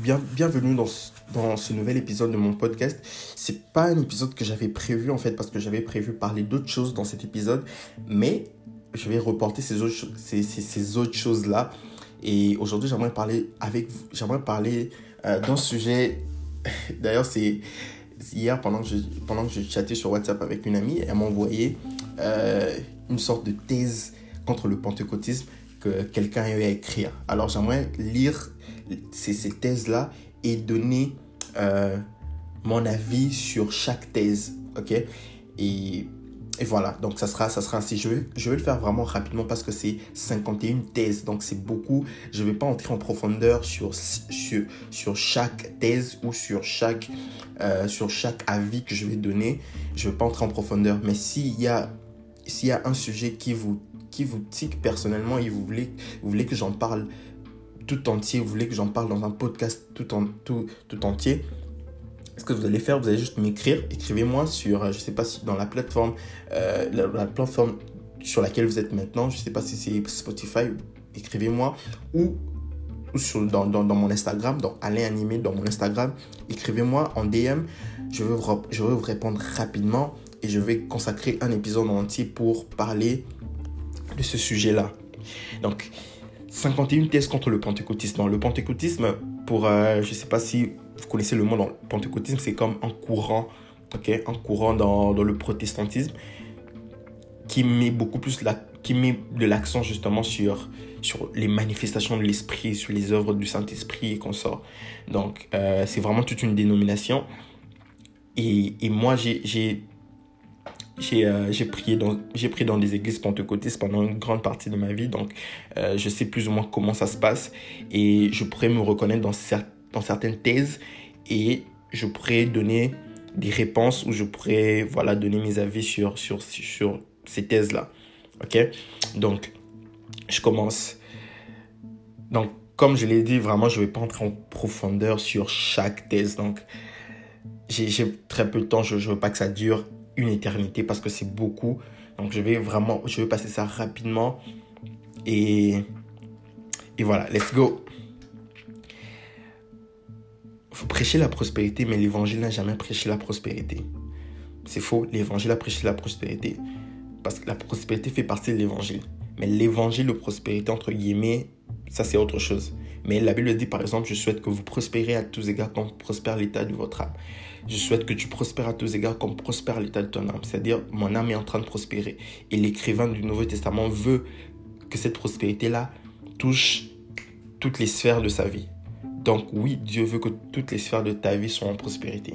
bien, bienvenue dans ce, nouvel épisode de mon podcast. C'est pas un épisode que j'avais prévu en fait parce que j'avais prévu parler d'autres choses dans cet épisode, mais je vais reporter ces autres, choses là. Et aujourd'hui, j'aimerais parler avec j'aimerais parler euh, d'un sujet. D'ailleurs, c'est hier pendant que je pendant chattais sur WhatsApp avec une amie, elle m'a envoyé euh, une sorte de thèse contre le pentecôtisme que quelqu'un a eu à écrire. Alors j'aimerais lire ces, ces thèses-là et donner euh, mon avis sur chaque thèse. Ok? Et, et, voilà, donc ça sera, ça sera ainsi. Je vais, je vais le faire vraiment rapidement parce que c'est 51 thèses, donc c'est beaucoup. Je ne vais pas entrer en profondeur sur, sur, sur chaque thèse ou sur chaque, euh, sur chaque avis que je vais donner. Je ne vais pas entrer en profondeur. Mais s'il y a, s'il y a un sujet qui vous qui vous tique personnellement et vous voulez, vous voulez que j'en parle tout entier, vous voulez que j'en parle dans un podcast tout, tout, tout entier, ce que vous allez faire, vous allez juste m'écrire, écrivez-moi sur, je ne sais pas si dans la plateforme, euh, la, la, plateforme sur laquelle vous êtes maintenant, je sais pas si c'est Spotify, écrivez-moi, ou, ou sur, dans, dans, dans, mon Instagram, dans Alain Animé, dans mon Instagram, écrivez-moi en DM, je vais, vous, je vais vous répondre rapidement et je vais consacrer un épisode entier pour parler ce sujet-là. Donc, 51 thèses contre le pentecôtisme. Le pentecôtisme, pour, euh, je sais pas si vous connaissez le mot dans le pentecôtisme, c'est comme un courant, ok, un courant dans, dans, le protestantisme qui met beaucoup plus la, qui met de l'accent justement sur, sur les manifestations de l'esprit, sur les œuvres du Saint-Esprit et qu'on sort. Donc, euh, c'est vraiment toute une dénomination. Et, et moi, j'ai j'ai euh, prié dans j'ai pris dans des églises pentecôtistes pendant une grande partie de ma vie donc euh, je sais plus ou moins comment ça se passe. Et je pourrais me reconnaître dans, cer dans certaines thèses et je pourrais donner des réponses ou je pourrais voilà donner mes avis sur sur sur ces thèses là ok? Donc je commence. Donc comme je l'ai dit vraiment je vais pas entrer en profondeur sur chaque thèse. Donc j'ai très peu de temps je, je veux pas que ça dure une éternité parce que c'est beaucoup. Donc je vais vraiment, je vais passer ça rapidement. Et, et voilà, let's go. Faut prêcher la prospérité, mais l'évangile n'a jamais prêché la prospérité. C'est faux, l'évangile a prêché la prospérité. Parce que la prospérité fait partie de l'évangile. Mais l'évangile de prospérité, entre guillemets, ça c'est autre chose. Mais la Bible dit par exemple, je souhaite que vous prospérez à tous égards comme prospère l'état de votre âme. Je souhaite que tu prospères à tous égards comme prospère l'état de ton âme. C'est-à-dire, mon âme est en train de prospérer. Et l'écrivain du Nouveau Testament veut que cette prospérité-là touche toutes les sphères de sa vie. Donc oui, Dieu veut que toutes les sphères de ta vie soient en prospérité.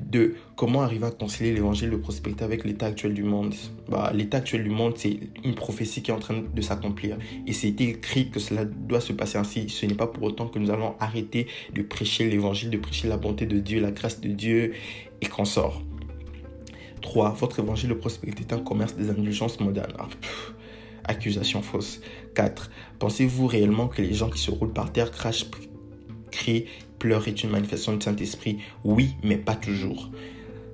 Deux, comment arriver à concilier l'évangile de prospérité avec l'état actuel du monde? Bah, L'état actuel du monde, c'est une prophétie qui est en train de s'accomplir. Et c'est écrit que cela doit se passer ainsi. Ce n'est pas pour autant que nous allons arrêter de prêcher l'évangile, de prêcher la bonté de Dieu, la grâce de Dieu et qu'on sort. 3. Votre évangile de prospérité est un commerce des indulgences modernes. Ah, accusation fausse. 4. Pensez-vous réellement que les gens qui se roulent par terre crachent cri, pleurs est une manifestation du Saint-Esprit Oui, mais pas toujours.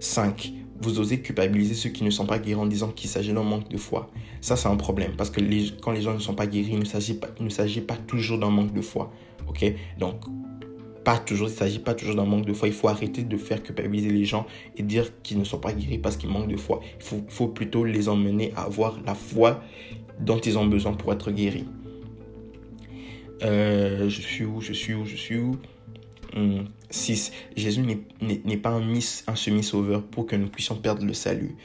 5. Vous osez culpabiliser ceux qui ne sont pas guéris en disant qu'il s'agit d'un manque de foi. Ça, c'est un problème parce que quand les gens ne sont pas guéris, il ne s'agit pas, pas toujours d'un manque de foi. Ok? Donc, pas toujours, il ne s'agit pas toujours d'un manque de foi. Il faut arrêter de faire culpabiliser les gens et dire qu'ils ne sont pas guéris parce qu'ils manquent de foi. Il faut, faut plutôt les emmener à avoir la foi dont ils ont besoin pour être guéris. Euh, je suis où, je suis où, je suis où? 6. Hum, Jésus n'est pas un, semi-sauveur pour que nous puissions perdre le salut.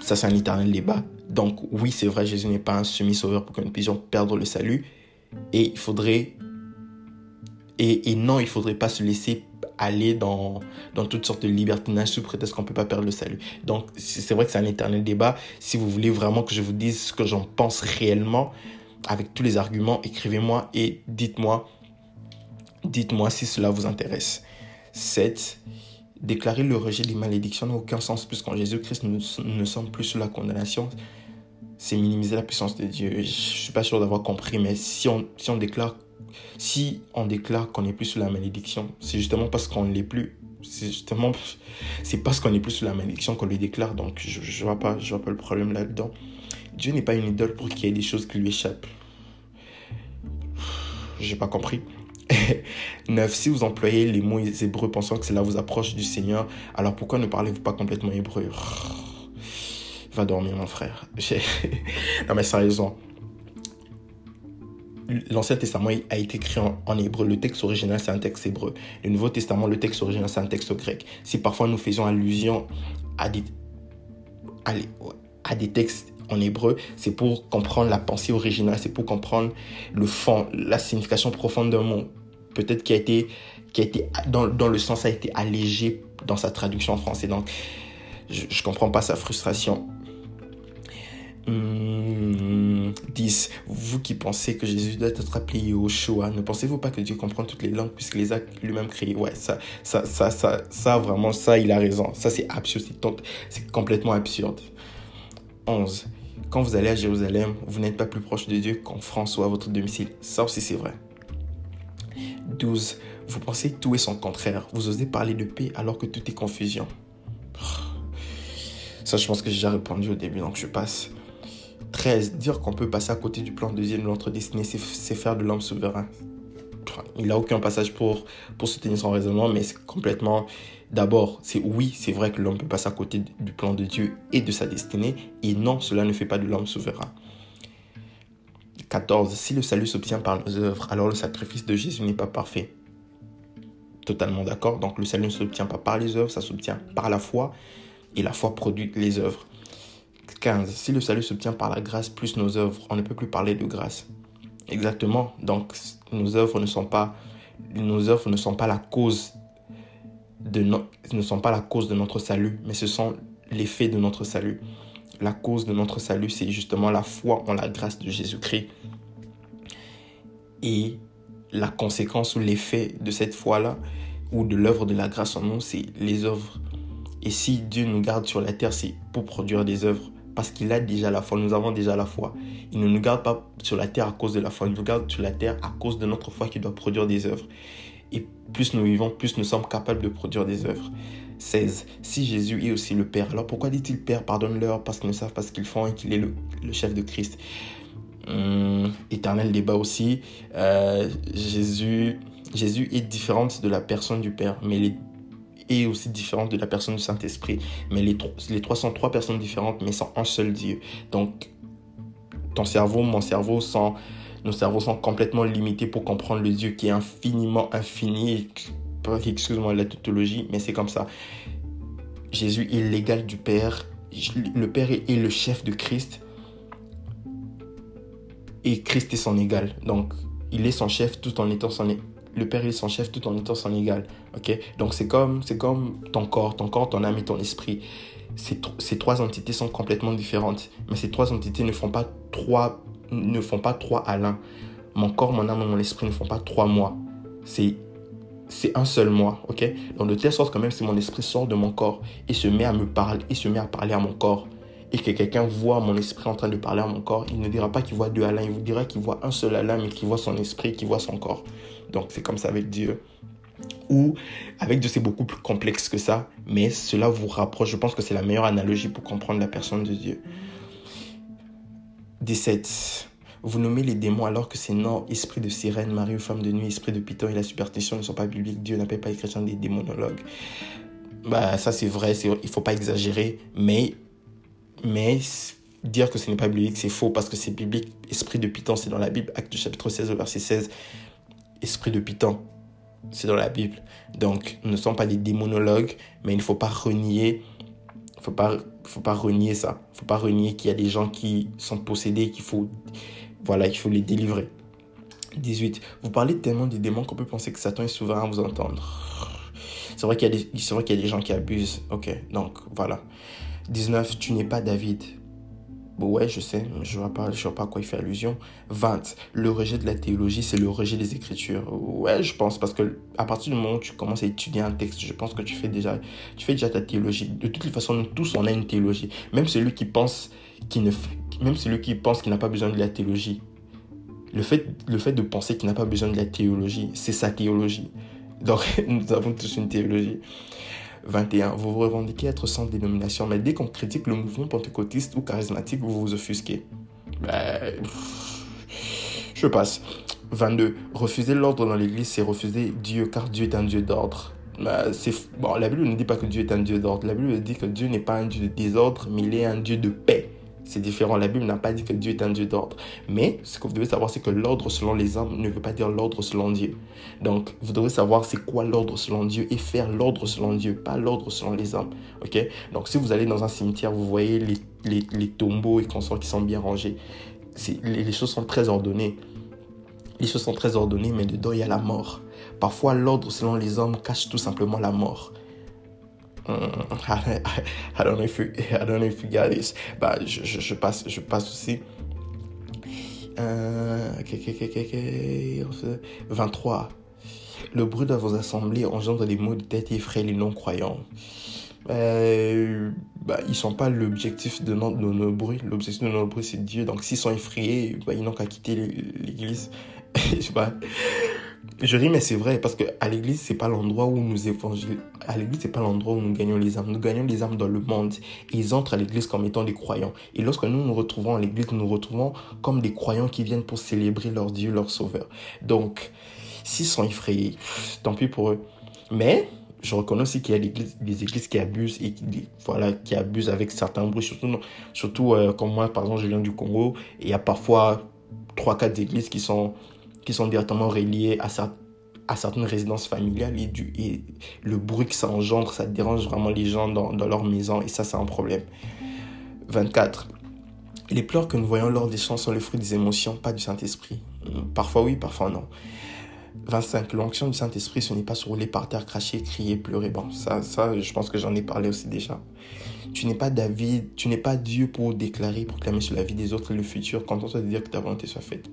Ça, c'est un éternel débat. Donc, oui, c'est vrai, Jésus n'est pas un semi-sauveur pour que nous puissions perdre le salut. Et il faudrait. Et, et non, il ne faudrait pas se laisser aller dans, dans toutes sortes de libertinages sous prétexte qu'on ne peut pas perdre le salut. Donc, c'est vrai que c'est un éternel débat. Si vous voulez vraiment que je vous dise ce que j'en pense réellement, avec tous les arguments, écrivez-moi et dites-moi dites-moi si cela vous intéresse. 7. Déclarer le rejet des malédictions n'a aucun sens puisqu'en Jésus-Christ nous ne sommes plus sous la condamnation. C'est minimiser la puissance de Dieu. Je suis pas sûr d'avoir compris, mais si on, si on déclare si on déclare qu'on n'est plus sous la malédiction, c'est justement parce qu'on ne l'est plus. C'est justement c'est parce qu'on n'est plus sous la malédiction qu'on le déclare. Donc je, je vois vois pas le problème là-dedans. Dieu n'est pas une idole pour qu'il y ait des choses qui lui échappent. J'ai pas compris. 9. Si vous employez les mots hébreux pensant que cela vous approche du Seigneur, alors pourquoi ne parlez-vous pas complètement hébreu? Va dormir, mon frère. non, mais sérieusement. L'Ancien Testament a été écrit en, hébreu. Le texte original, c'est un texte hébreu. Le Nouveau Testament, le texte original, c'est un texte grec. Si parfois nous faisons allusion à des, à des textes en hébreu, c'est pour comprendre la pensée originale, c'est pour comprendre le fond, la signification profonde d'un mot. Peut-être qui a été, qui a été dans, dans, le sens a été allégé dans sa traduction en français. Donc, je ne comprends pas sa frustration. 10. Hmm, vous qui pensez que Jésus doit être appelé Yoshua, ne pensez-vous pas que Dieu comprend toutes les langues puisque les a lui-même créées Ouais, ça, ça, ça, ça, ça, vraiment, ça, il a raison. Ça, c'est absurde. C'est complètement absurde. 11. Quand vous allez à Jérusalem, vous n'êtes pas plus proche de Dieu qu'en France ou à votre domicile. Ça aussi, c'est vrai. 12. Vous pensez tout est son contraire. Vous osez parler de paix alors que tout est confusion. Ça, je pense que j'ai déjà répondu au début, donc je passe. 13. Dire qu'on peut passer à côté du plan de Dieu de notre destinée, c'est faire de l'homme souverain. Il n'a aucun passage pour, pour soutenir son raisonnement, mais c'est complètement D'abord, c'est oui, c'est vrai que l'homme peut passer à côté du plan de Dieu et de sa destinée, et non, cela ne fait pas de l'homme souverain. 14. Si le salut s'obtient par nos œuvres, alors le sacrifice de Jésus n'est pas parfait. Totalement d'accord. Donc le salut ne s'obtient pas par les œuvres, ça s'obtient par la foi, et la foi produit les œuvres. 15. Si le salut s'obtient par la grâce plus nos œuvres, on ne peut plus parler de grâce. Exactement. Donc nos œuvres ne sont pas, nos œuvres ne sont pas la cause de ne sont pas la cause de notre salut, mais ce sont l'effet de notre salut. La cause de notre salut, c'est justement la foi en la grâce de Jésus-Christ. Et la conséquence ou l'effet de cette foi-là, ou de l'œuvre de la grâce en nous, c'est les œuvres. Et si Dieu nous garde sur la terre, c'est pour produire des œuvres. Parce qu'il a déjà la foi, nous avons déjà la foi. Il ne nous garde pas sur la terre à cause de la foi, il nous garde sur la terre à cause de notre foi qui doit produire des œuvres. Et plus nous vivons, plus nous sommes capables de produire des œuvres. 16. Si Jésus est aussi le Père, alors pourquoi dit-il Père, pardonne-leur parce qu'ils ne savent pas ce qu'ils font et qu'il est le, chef de Christ? Hum, Éternel débat aussi. Euh, Jésus, Jésus est différente de la personne du Père, mais il est aussi différente de la personne du Saint-Esprit. Mais les, les trois sont trois personnes différentes, mais sont un seul Dieu. Donc, ton cerveau, mon cerveau sont nos cerveaux sont complètement limités pour comprendre le Dieu qui est infiniment infini. Excuse-moi la tautologie, mais c'est comme ça. Jésus est l'égal du Père. Le Père est le chef de Christ. Et Christ est son égal. Donc, il est son chef tout en étant son le Père est son chef tout en étant son égal. OK? Donc c'est comme c'est comme ton corps, ton corps, ton âme et ton esprit. Ces, ces trois entités sont complètement différentes, mais ces trois entités ne font pas trois ne font pas trois à l'un. Mon corps, mon âme et mon esprit ne font pas trois mois. C'est c'est un seul moi, ok? Donc de telle sorte que même si mon esprit sort de mon corps et se met à me parler, et se met à parler à mon corps, et que quelqu'un voit mon esprit en train de parler à mon corps, il ne dira pas qu'il voit deux Alain, il vous dira qu'il voit un seul Alain, mais qu'il voit son esprit, qu'il voit son corps. Donc c'est comme ça avec Dieu. Ou avec Dieu, c'est beaucoup plus complexe que ça, mais cela vous rapproche. Je pense que c'est la meilleure analogie pour comprendre la personne de Dieu. 17. Vous nommez les démons alors que ces noms, esprit de sirène, Marie ou femme de nuit, esprit de python et la superstition ne sont pas bibliques. Dieu n'appelle pas les chrétiens des démonologues. Bah, ça c'est vrai, il faut pas exagérer, mais, mais dire que ce n'est pas biblique, c'est faux parce que c'est biblique. Esprit de python, c'est dans la Bible, acte chapitre 16, verset 16. Esprit de python, c'est dans la Bible. Donc, nous ne sommes pas des démonologues, mais il ne faut pas renier faut pas faut pas renier ça. Faut pas renier qu'il y a des gens qui sont possédés qu'il faut voilà qu'il faut les délivrer. 18 vous parlez tellement des démons qu'on peut penser que Satan est souverain à vous entendre. C'est vrai qu'il y a des y a des gens qui abusent. Ok donc voilà. 19 tu n'es pas David ouais, je sais, je vois, pas, je vois pas à quoi il fait allusion. 20. Le rejet de la théologie, c'est le rejet des Écritures. Ouais, je pense, parce que à partir du moment où tu commences à étudier un texte, je pense que tu fais déjà, tu fais déjà ta théologie. De toutes les façons, nous tous, on a une théologie. Même celui qui pense qu'il ne, même celui qui pense qu'il n'a pas besoin de la théologie. Le fait, le fait de penser qu'il n'a pas besoin de la théologie, c'est sa théologie. Donc, nous avons tous une théologie. 21. Vous vous revendiquez être sans dénomination, mais dès qu'on critique le mouvement pentecôtiste ou charismatique, vous vous offusquez. Ben, je passe. 22. Refuser l'ordre dans l'église, c'est refuser Dieu, car Dieu est un Dieu d'ordre. C'est bon, la Bible ne dit pas que Dieu est un Dieu d'ordre. La Bible dit que Dieu n'est pas un Dieu de désordre, mais il est un Dieu de paix. C'est différent. La Bible n'a pas dit que Dieu est un Dieu d'ordre. Mais ce que vous devez savoir, c'est que l'ordre selon les hommes ne veut pas dire l'ordre selon Dieu. Donc, vous devez savoir c'est quoi l'ordre selon Dieu et faire l'ordre selon Dieu, pas l'ordre selon les hommes. Ok? Donc, si vous allez dans un cimetière, vous voyez les, tombeaux et consorts qui sont bien rangés. Les choses sont très ordonnées. Les choses sont très ordonnées, mais dedans, il y a la mort. Parfois, l'ordre selon les hommes cache tout simplement la mort. I, don't know if you, I don't know if you got this. Je, je, passe, je passe aussi. Euh, 23. Le bruit de vos assemblées engendre des maux de tête et effraie les non-croyants. Euh, bah, ils sont pas l'objectif de, nos, de bruits. L'objectif de nos bruits, c'est Dieu. Donc, s'ils sont effrayés, bah, ils n'ont qu'à quitter l'église. je sais pas. Je ris, mais c'est vrai, parce que à l'église, c'est pas l'endroit où nous évangélisons. À l'église, c'est pas l'endroit où nous gagnons les âmes. Nous gagnons les âmes dans le monde. Ils entrent à l'église comme étant des croyants. Et lorsque nous nous retrouvons à l'église, nous nous retrouvons comme des croyants qui viennent pour célébrer leur Dieu, leur Sauveur. Donc, s'ils sont effrayés, tant pis pour eux. Mais, je reconnais aussi qu'il y a des églises, qui abusent et qui, voilà, qui abusent avec certains bruits, surtout, surtout euh, comme moi, par exemple, je viens du Congo, et il y a parfois 3-4 églises qui sont qui sont directement reliés à, certaines résidences familiales et, le bruit que ça engendre, ça dérange vraiment les gens dans, dans leur maison et ça, c'est un problème. 24. Les pleurs que nous voyons lors des chants sont le fruit des émotions, pas du Saint-Esprit. Parfois oui, parfois non. 25. L'onction du Saint-Esprit, ce n'est pas se rouler par terre, cracher, crier, pleurer. Bon, ça, ça je pense que j'en ai parlé aussi déjà. Tu n'es pas David, tu n'es pas Dieu pour déclarer, proclamer sur la vie des autres et le futur. Quand on te dire que ta volonté soit faite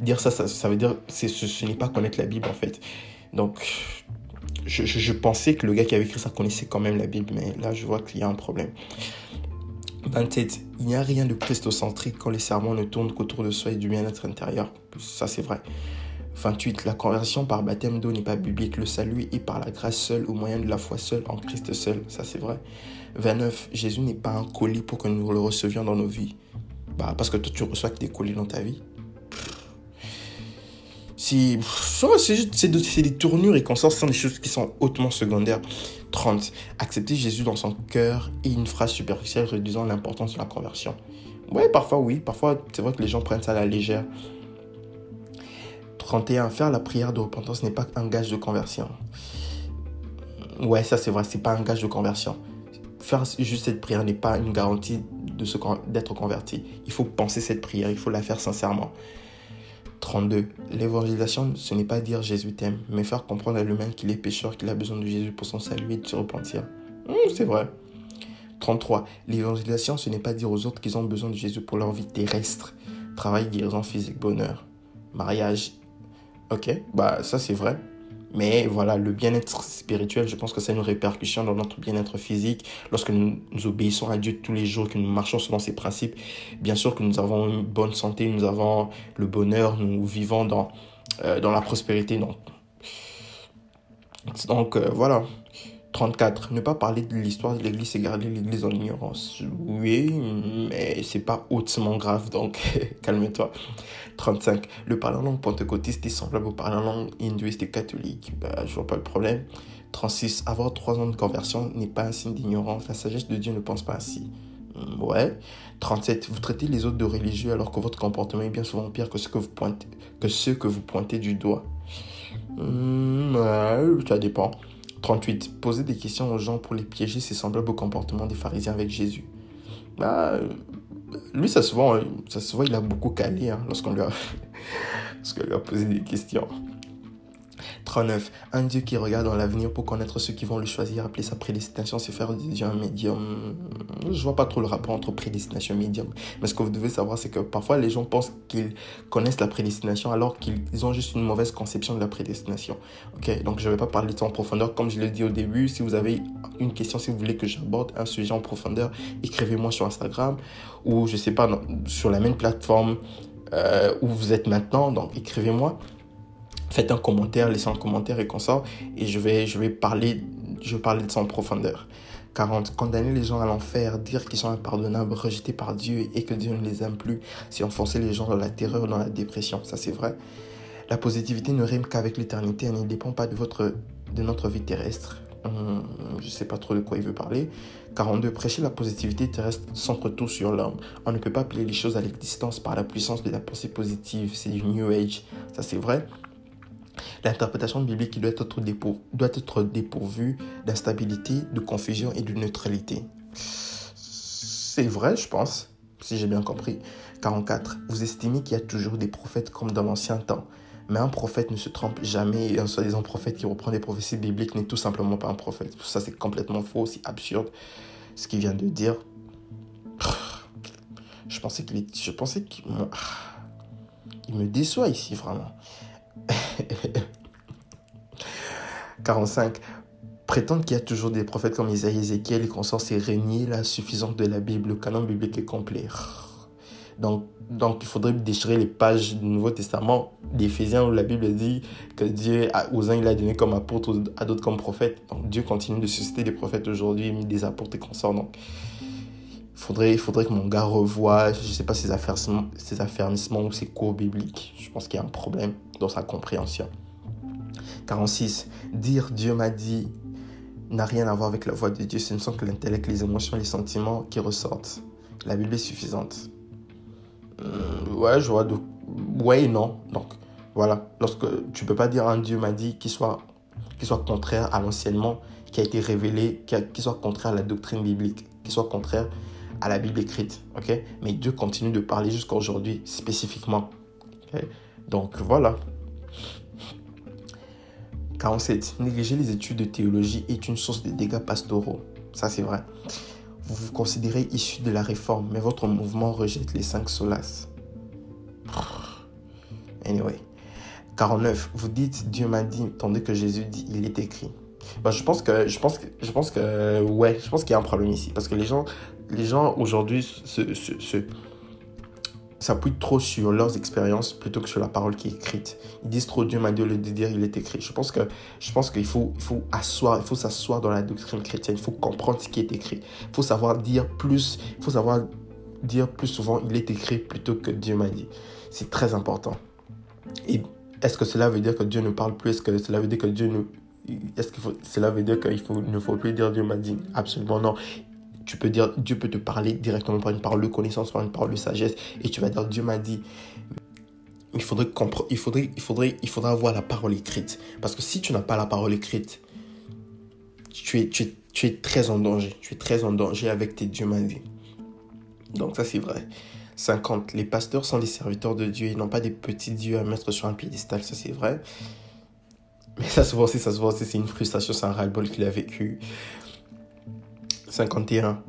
dire ça, ça, veut dire ce, ce n'est pas connaître la Bible en fait. Donc, je, je, pensais que le gars qui avait écrit ça connaissait quand même la Bible, mais là, je vois qu'il y a un problème. 27. Il n'y a rien de christocentrique quand les sermons ne tournent qu'autour de soi et du bien-être intérieur. Ça, c'est vrai. 28. La conversion par baptême d'eau n'est pas biblique. Le salut est par la grâce seule, au moyen de la foi seule, en Christ seul. Ça, c'est vrai. 29. Jésus n'est pas un colis pour que nous le recevions dans nos vies. Bah, parce que toi, tu reçois que des colis dans ta vie. C'est des tournures et consorts, ce sont des choses qui sont hautement secondaires. 30. Accepter Jésus dans son cœur et une phrase superficielle réduisant l'importance de la conversion. Ouais, parfois oui, parfois c'est vrai que les gens prennent ça à la légère. 31. Faire la prière de repentance n'est pas un gage de conversion. Ouais, ça c'est vrai, c'est pas un gage de conversion. Faire juste cette prière n'est pas une garantie d'être converti. Il faut penser cette prière, il faut la faire sincèrement. 32. L'évangélisation, ce n'est pas dire Jésus t'aime, mais faire comprendre à l'humain qu'il est pécheur, qu'il a besoin de Jésus pour son salut et de se repentir. Hum, c'est vrai. 33. L'évangélisation, ce n'est pas dire aux autres qu'ils ont besoin de Jésus pour leur vie terrestre. Travail, guérison physique, bonheur. Mariage. Ok, bah ça c'est vrai. Mais voilà, le bien-être spirituel, je pense que a une répercussion dans notre bien-être physique. Lorsque nous, obéissons à Dieu tous les jours, que nous marchons selon ses principes, bien sûr que nous avons une bonne santé, nous avons le bonheur, nous vivons dans, euh, dans la prospérité. Donc, donc euh, voilà. 34. Ne pas parler de l'histoire de l'Église et garder l'Église en ignorance. Oui, mais c'est pas hautement grave, donc calme-toi. 35. Le parler en langue pentecôtiste est semblable au parler en langue hindouiste et catholique. Bah, je vois pas le problème. 36. Avoir trois ans de conversion n'est pas un signe d'ignorance. La sagesse de Dieu ne pense pas ainsi. Hmm, ouais. 37. Vous traitez les autres de religieux alors que votre comportement est bien souvent pire que ce que vous pointez, que ceux que vous pointez du doigt. Ouais, ça dépend. 38. Poser des questions aux gens pour les piéger, c'est semblable au comportement des pharisiens avec Jésus. Bah, lui, ça se voit, ça se voit il a beaucoup calé hein, lorsqu'on lui, lui a posé des questions. 39. Un Dieu qui regarde dans l'avenir pour connaître ceux qui vont le choisir, appeler sa prédestination, c'est faire de un médium. Je vois pas trop le rapport entre prédestination et médium. Mais ce que vous devez savoir, c'est que parfois les gens pensent qu'ils connaissent la prédestination alors qu'ils ont juste une mauvaise conception de la prédestination. Ok, donc je vais pas parler de ça en profondeur. Comme je l'ai dit au début, si vous avez une question, si vous voulez que j'aborde un sujet en profondeur, écrivez-moi sur Instagram ou je sais pas, sur la même plateforme euh, où vous êtes maintenant. Donc écrivez-moi faites un commentaire, laissez un commentaire et qu'on sort. Et je vais, je vais parler, je vais parler de ça en profondeur. 40. Condamner les gens à l'enfer, dire qu'ils sont impardonnables, rejetés par Dieu et que Dieu ne les aime plus, c'est enfoncer les gens dans la terreur, dans la dépression. Ça, c'est vrai. La positivité ne rime qu'avec l'éternité, elle ne dépend pas de, votre, de notre vie terrestre. Hum, je ne sais pas trop de quoi il veut parler. 42. Prêcher la positivité terrestre centre tout sur l'homme. On ne peut pas appeler les choses à l'existence par la puissance de la pensée positive. C'est du New Age. Ça, c'est vrai. L'interprétation biblique doit être, doit être dépourvue d'instabilité, de confusion et de neutralité. C'est vrai, je pense, si j'ai bien compris. 44. Vous estimez qu'il y a toujours des prophètes comme dans l'ancien temps. Mais un prophète ne se trompe jamais. Et un soi-disant prophète qui reprend des prophéties bibliques n'est tout simplement pas un prophète. Ça, c'est complètement faux, c'est absurde. Ce qu'il vient de dire. Je pensais qu'il Je pensais me déçoit ici, vraiment. 45. Prétendre qu'il y a toujours des prophètes comme Isaïe, Ézéchiel et consorts, c'est régner la suffisance de la Bible. Le canon biblique est complet. Donc, donc, il faudrait déchirer les pages du Nouveau Testament d'Éphésiens où la Bible dit que Dieu, aux uns, il a donné comme apôtre, à d'autres comme prophète. Donc, Dieu continue de susciter des prophètes aujourd'hui, des apôtres et consorts. Donc, il faudrait, faudrait que mon gars revoie, je ne sais pas, ses affermissements, ses affermissements ou ses cours bibliques. Je pense qu'il y a un problème dans sa compréhension. 46. Dire Dieu m'a dit n'a rien à voir avec la voix de Dieu. Ce ne sont que l'intellect, les émotions, les sentiments qui ressortent. La Bible est suffisante. Euh, ouais, je vois. Ouais et non. Donc, voilà. Lorsque tu peux pas dire un Dieu m'a dit qu'il soit, soit contraire à l'enseignement qui a été révélé, qu'il soit contraire à la doctrine biblique, qu'il soit contraire à la Bible écrite. ok? Mais Dieu continue de parler jusqu'à aujourd'hui spécifiquement. Donc, voilà. 47. Négliger les études de théologie est une source de dégâts pastoraux. Ça, c'est vrai. Vous vous considérez issu de la réforme, mais votre mouvement rejette les cinq solas. Anyway. 49. Vous dites Dieu m'a dit, tandis que Jésus dit il est écrit. Bah, je pense que je pense que je pense que ouais, je pense qu'il y a un problème ici parce que les gens les gens aujourd'hui se, se, se s'appuient trop sur leurs expériences plutôt que sur la parole qui est écrite. Ils disent trop Dieu m'a dit le dire, il est écrit. Je pense que je pense qu'il faut il faut asseoir, il faut s'asseoir dans la doctrine chrétienne, il faut comprendre ce qui est écrit. Il faut savoir dire plus, il faut savoir dire plus souvent il est écrit plutôt que Dieu m'a dit. C'est très important. Est-ce que cela veut dire que Dieu ne parle plus? Est-ce que cela veut dire que Dieu ne est-ce que cela veut dire qu'il ne faut plus dire Dieu m'a dit? Absolument non tu peux dire, Dieu peut te parler directement par une parole de connaissance, par une parole de sagesse, et tu vas dire, Dieu m'a dit. Il faudrait, il, faudrait, il, faudrait, il faudrait avoir la parole écrite. Parce que si tu n'as pas la parole écrite, tu es, tu, es, tu es très en danger. Tu es très en danger avec tes dieux m'a dit. Donc ça, c'est vrai. 50. Les pasteurs sont des serviteurs de Dieu. Ils n'ont pas des petits dieux à mettre sur un piédestal. Ça, c'est vrai. Mais ça se voit aussi, ça se voit aussi. C'est une frustration, c'est un ras-le-bol qu'il a vécu. 51.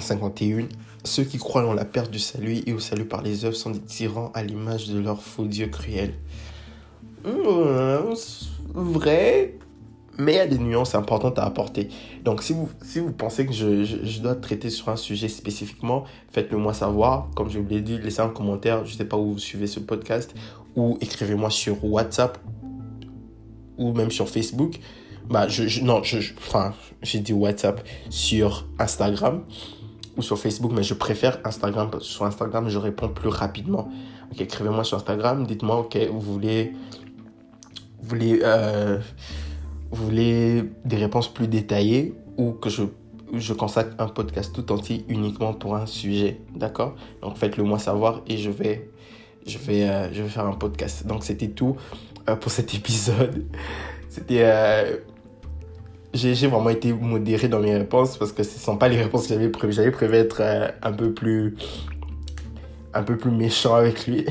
51. Ceux qui croient en la perte du salut et au salut par les œuvres sont des tyrans à l'image de leur faux Dieu cruel. Mmh, vrai, mais il y a des nuances importantes à apporter. Donc, si vous, si vous pensez que je, je, dois traiter sur un sujet spécifiquement, faites-le moi savoir. Comme je vous l'ai dit, laissez un commentaire. Je ne sais pas où vous suivez ce podcast. Ou écrivez-moi sur WhatsApp ou même sur Facebook bah, je, non, je, enfin, j'ai dit WhatsApp sur Instagram ou sur Facebook, mais je préfère Instagram. Parce que sur Instagram, je réponds plus rapidement. Ok, écrivez-moi sur Instagram, dites-moi, ok, vous voulez, vous voulez, euh, vous voulez des réponses plus détaillées ou que je, je consacre un podcast tout entier uniquement pour un sujet, d'accord? Donc faites-le moi savoir et je vais, je vais, euh, je vais faire un podcast. Donc c'était tout euh, pour cet épisode. C'était j'ai vraiment été modéré dans mes réponses parce que ce ne sont pas les réponses que j'avais prévues. J'avais prévu être euh, un peu plus un peu plus méchant avec lui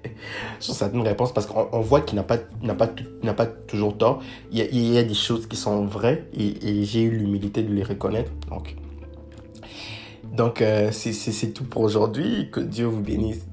sur certaines réponses parce qu'on voit qu'il n'a pas, pas, pas toujours tort. Il y, a, il y, a, des choses qui sont vraies et, j'ai eu l'humilité de les reconnaître. Donc, donc euh, c'est tout pour aujourd'hui. Que Dieu vous bénisse.